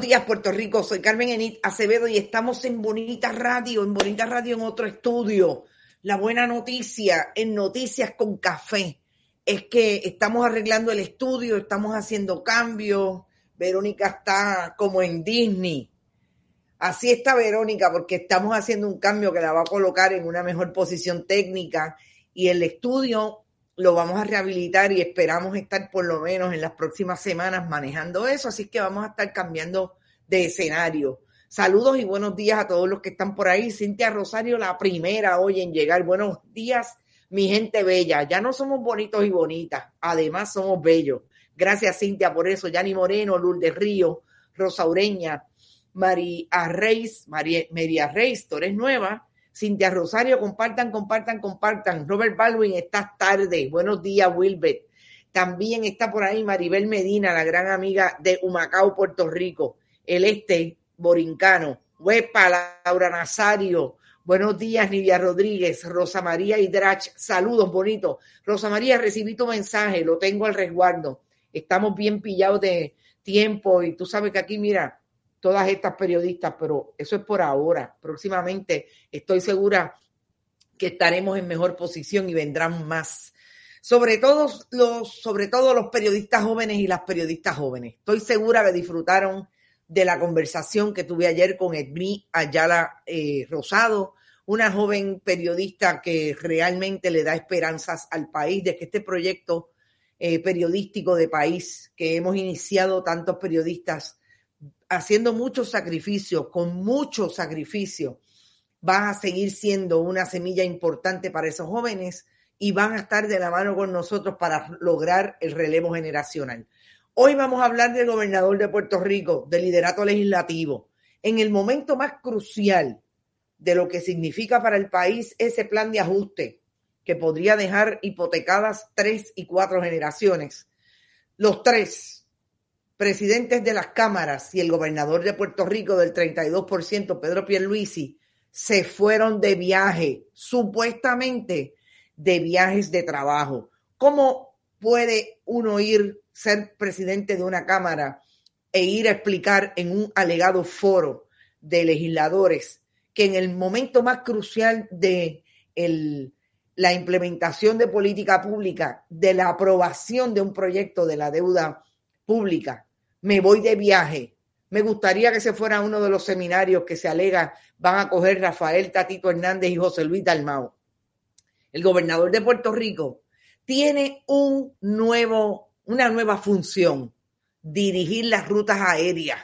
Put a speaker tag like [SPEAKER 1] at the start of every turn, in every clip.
[SPEAKER 1] Días, Puerto Rico. Soy Carmen Enit Acevedo y estamos en Bonita Radio, en Bonita Radio en otro estudio. La buena noticia en Noticias con Café es que estamos arreglando el estudio, estamos haciendo cambios. Verónica está como en Disney. Así está Verónica porque estamos haciendo un cambio que la va a colocar en una mejor posición técnica y el estudio lo vamos a rehabilitar y esperamos estar por lo menos en las próximas semanas manejando eso, así que vamos a estar cambiando de escenario. Saludos y buenos días a todos los que están por ahí. Cintia Rosario, la primera hoy en llegar. Buenos días, mi gente bella. Ya no somos bonitos y bonitas, además somos bellos. Gracias, Cintia, por eso. Yani Moreno, Lourdes Río, Rosa Ureña, María Reis, María Reis, Torres Nueva, Cintia Rosario, compartan, compartan, compartan. Robert Baldwin, estás tarde. Buenos días, Wilbert. También está por ahí Maribel Medina, la gran amiga de Humacao, Puerto Rico, el este borincano. Huepa, Laura Nazario. Buenos días, Nidia Rodríguez, Rosa María Hidrach. Saludos, bonitos. Rosa María, recibí tu mensaje, lo tengo al resguardo. Estamos bien pillados de tiempo y tú sabes que aquí, mira, todas estas periodistas, pero eso es por ahora. Próximamente estoy segura que estaremos en mejor posición y vendrán más. Sobre todo los, sobre todo los periodistas jóvenes y las periodistas jóvenes. Estoy segura que disfrutaron de la conversación que tuve ayer con Edmi Ayala eh, Rosado, una joven periodista que realmente le da esperanzas al país de que este proyecto eh, periodístico de país que hemos iniciado tantos periodistas haciendo muchos sacrificios, con mucho sacrificio, va a seguir siendo una semilla importante para esos jóvenes y van a estar de la mano con nosotros para lograr el relevo generacional. Hoy vamos a hablar del gobernador de Puerto Rico, del liderato legislativo, en el momento más crucial de lo que significa para el país ese plan de ajuste que podría dejar hipotecadas tres y cuatro generaciones. Los tres, presidentes de las cámaras y el gobernador de Puerto Rico del 32%, Pedro Pierluisi, se fueron de viaje, supuestamente de viajes de trabajo. ¿Cómo puede uno ir, ser presidente de una cámara e ir a explicar en un alegado foro de legisladores que en el momento más crucial de la implementación de política pública, de la aprobación de un proyecto de la deuda pública, me voy de viaje. Me gustaría que se fuera uno de los seminarios que se alega van a coger Rafael Tatito Hernández y José Luis Dalmao. El gobernador de Puerto Rico tiene un nuevo, una nueva función, dirigir las rutas aéreas.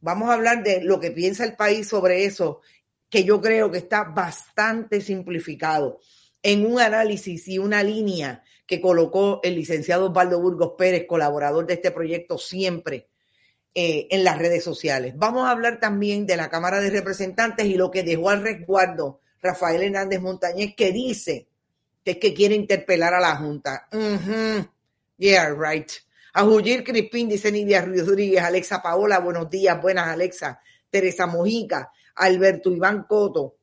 [SPEAKER 1] Vamos a hablar de lo que piensa el país sobre eso, que yo creo que está bastante simplificado en un análisis y una línea que colocó el licenciado Osvaldo Burgos Pérez, colaborador de este proyecto siempre eh, en las redes sociales. Vamos a hablar también de la Cámara de Representantes y lo que dejó al resguardo Rafael Hernández Montañez, que dice que es que quiere interpelar a la Junta. Yeah, right. A Jullir Crispín, dice Nidia Rodríguez, Alexa Paola, buenos días, buenas Alexa, Teresa Mojica, Alberto Iván Coto,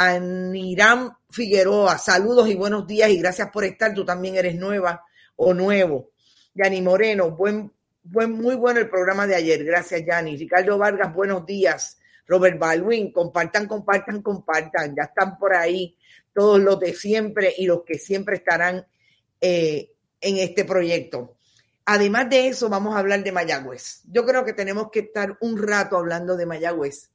[SPEAKER 1] Aniram Figueroa, saludos y buenos días y gracias por estar. Tú también eres nueva o nuevo. Yani Moreno, buen, buen, muy bueno el programa de ayer. Gracias, Yani. Ricardo Vargas, buenos días. Robert Baldwin, compartan, compartan, compartan. Ya están por ahí todos los de siempre y los que siempre estarán eh, en este proyecto. Además de eso, vamos a hablar de Mayagüez. Yo creo que tenemos que estar un rato hablando de Mayagüez,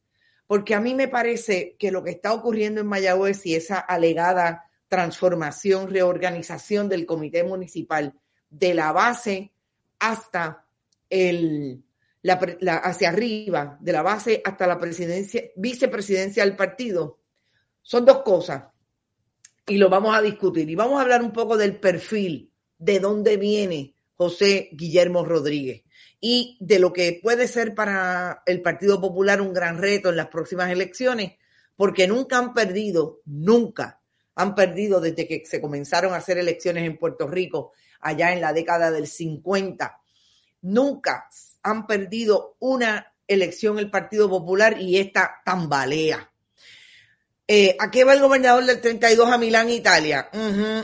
[SPEAKER 1] porque a mí me parece que lo que está ocurriendo en Mayagüez y esa alegada transformación, reorganización del comité municipal de la base hasta el, la, hacia arriba, de la base hasta la presidencia, vicepresidencia del partido, son dos cosas. Y lo vamos a discutir. Y vamos a hablar un poco del perfil, de dónde viene José Guillermo Rodríguez y de lo que puede ser para el Partido Popular un gran reto en las próximas elecciones, porque nunca han perdido, nunca han perdido desde que se comenzaron a hacer elecciones en Puerto Rico allá en la década del 50. Nunca han perdido una elección el Partido Popular y esta tambalea. Eh, ¿A qué va el gobernador del 32 a Milán, Italia?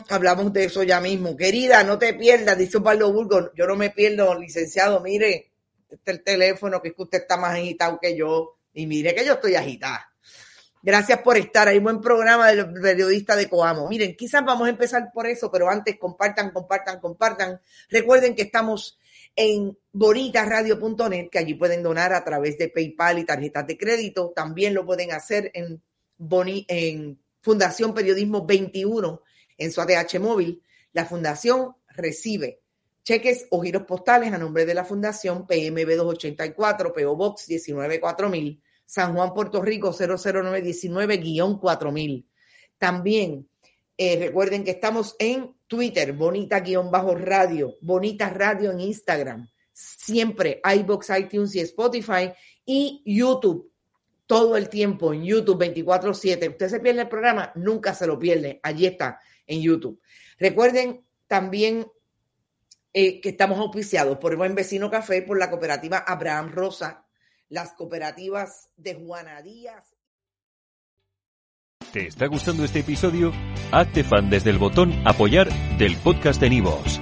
[SPEAKER 1] hablamos de eso ya mismo. Querida, no te pierdas, dice Pablo Burgos. Yo no me pierdo, licenciado. Mire, este es el teléfono, que es que usted está más agitado que yo. Y mire que yo estoy agitada. Gracias por estar. Hay buen programa del periodista de Coamo. Miren, quizás vamos a empezar por eso, pero antes compartan, compartan, compartan. Recuerden que estamos en bonitasradio.net, que allí pueden donar a través de PayPal y tarjetas de crédito. También lo pueden hacer en, en Fundación Periodismo 21 en su ADH móvil. La fundación recibe cheques o giros postales a nombre de la fundación PMB 284, PO Box 194000, San Juan, Puerto Rico 00919-4000. También eh, recuerden que estamos en Twitter, bonita-radio, bonita radio en Instagram, siempre iBox, iTunes y Spotify y YouTube. Todo el tiempo en YouTube 24/7. Usted se pierde el programa, nunca se lo pierde. Allí está, en YouTube. Recuerden también eh, que estamos auspiciados por el Buen Vecino Café, por la cooperativa Abraham Rosa, las cooperativas de Juana Díaz
[SPEAKER 2] ¿Te está gustando este episodio? Hazte fan desde el botón Apoyar del podcast de Nivos.